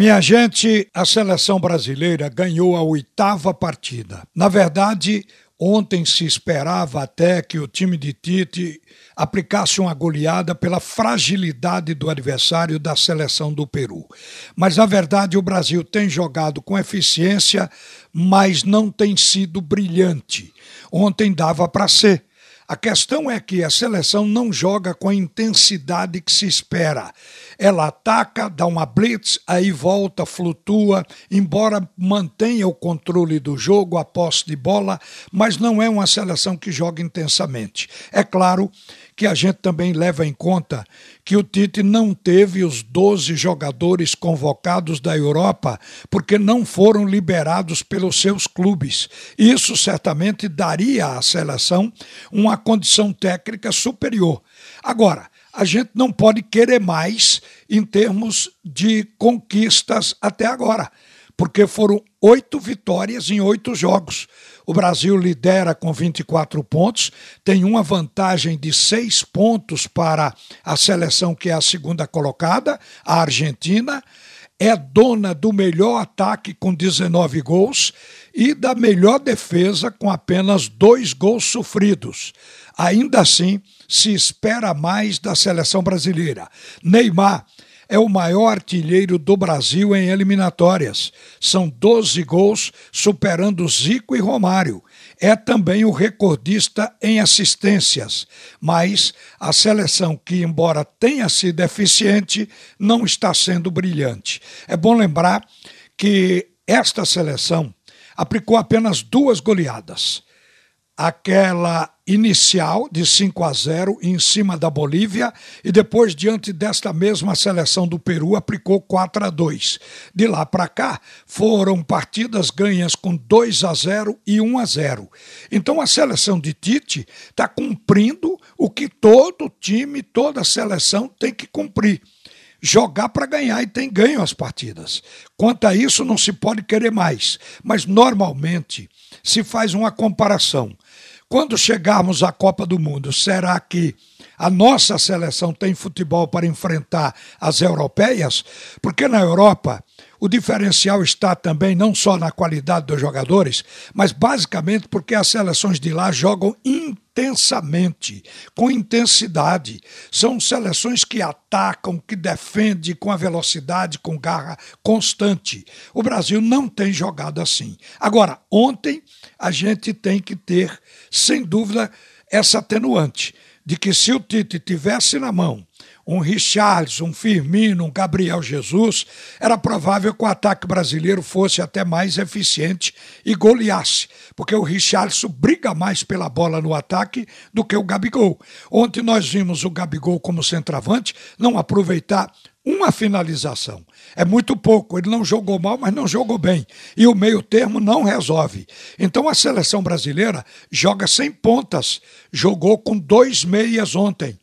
Minha gente, a seleção brasileira ganhou a oitava partida. Na verdade, ontem se esperava até que o time de Tite aplicasse uma goleada pela fragilidade do adversário da seleção do Peru. Mas na verdade, o Brasil tem jogado com eficiência, mas não tem sido brilhante. Ontem dava para ser. A questão é que a seleção não joga com a intensidade que se espera. Ela ataca, dá uma blitz, aí volta, flutua, embora mantenha o controle do jogo, a posse de bola, mas não é uma seleção que joga intensamente. É claro que a gente também leva em conta que o Tite não teve os 12 jogadores convocados da Europa porque não foram liberados pelos seus clubes. Isso certamente daria à seleção uma condição técnica superior. Agora, a gente não pode querer mais em termos de conquistas até agora porque foram oito vitórias em oito jogos. O Brasil lidera com 24 pontos, tem uma vantagem de seis pontos para a seleção que é a segunda colocada, a Argentina. É dona do melhor ataque com 19 gols e da melhor defesa com apenas dois gols sofridos. Ainda assim, se espera mais da seleção brasileira. Neymar é o maior artilheiro do Brasil em eliminatórias. São 12 gols, superando Zico e Romário. É também o recordista em assistências, mas a seleção que, embora tenha sido eficiente, não está sendo brilhante. É bom lembrar que esta seleção aplicou apenas duas goleadas aquela inicial de 5 a 0 em cima da Bolívia e depois diante desta mesma seleção do Peru aplicou 4 a 2. De lá para cá foram partidas ganhas com 2 a 0 e 1 a 0. Então a seleção de Tite está cumprindo o que todo time, toda seleção tem que cumprir jogar para ganhar e tem ganho as partidas. Quanto a isso, não se pode querer mais. Mas normalmente se faz uma comparação. Quando chegarmos à Copa do Mundo, será que a nossa seleção tem futebol para enfrentar as europeias? Porque na Europa o diferencial está também não só na qualidade dos jogadores, mas basicamente porque as seleções de lá jogam intensamente, com intensidade. São seleções que atacam, que defendem com a velocidade, com garra constante. O Brasil não tem jogado assim. Agora, ontem a gente tem que ter, sem dúvida, essa atenuante de que se o Tite tivesse na mão um Richarlison, um Firmino, um Gabriel Jesus, era provável que o ataque brasileiro fosse até mais eficiente e goleasse, porque o Richarlison briga mais pela bola no ataque do que o Gabigol. Ontem nós vimos o Gabigol como centroavante não aproveitar uma finalização. É muito pouco. Ele não jogou mal, mas não jogou bem. E o meio-termo não resolve. Então a seleção brasileira joga sem pontas. Jogou com dois meias ontem.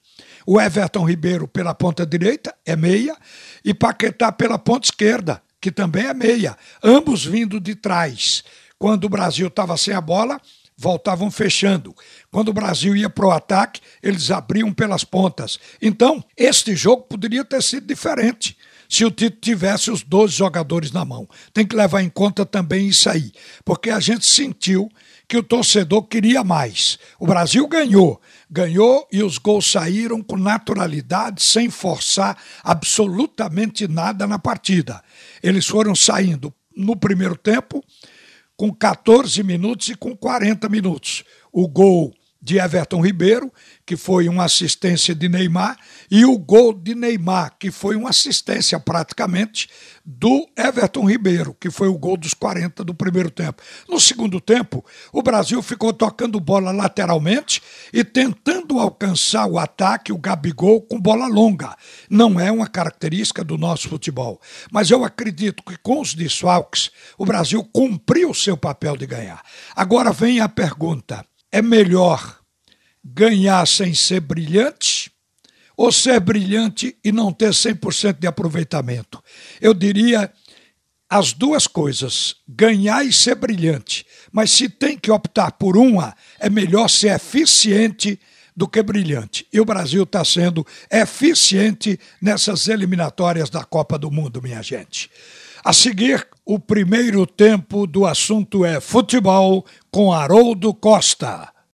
O Everton Ribeiro pela ponta direita é meia e Paquetá pela ponta esquerda, que também é meia, ambos vindo de trás. Quando o Brasil estava sem a bola, voltavam fechando. Quando o Brasil ia para o ataque, eles abriam pelas pontas. Então, este jogo poderia ter sido diferente se o Tito tivesse os 12 jogadores na mão. Tem que levar em conta também isso aí, porque a gente sentiu que o torcedor queria mais. O Brasil ganhou, ganhou e os gols saíram com naturalidade, sem forçar absolutamente nada na partida. Eles foram saindo no primeiro tempo com 14 minutos e com 40 minutos. O gol de Everton Ribeiro, que foi uma assistência de Neymar, e o gol de Neymar, que foi uma assistência praticamente do Everton Ribeiro, que foi o gol dos 40 do primeiro tempo. No segundo tempo, o Brasil ficou tocando bola lateralmente e tentando alcançar o ataque, o Gabigol, com bola longa. Não é uma característica do nosso futebol. Mas eu acredito que com os desfalques, o Brasil cumpriu o seu papel de ganhar. Agora vem a pergunta é melhor ganhar sem ser brilhante ou ser brilhante e não ter 100% de aproveitamento? Eu diria as duas coisas, ganhar e ser brilhante. Mas se tem que optar por uma, é melhor ser eficiente do que brilhante. E o Brasil está sendo eficiente nessas eliminatórias da Copa do Mundo, minha gente. A seguir, o primeiro tempo do assunto é futebol com Haroldo Costa.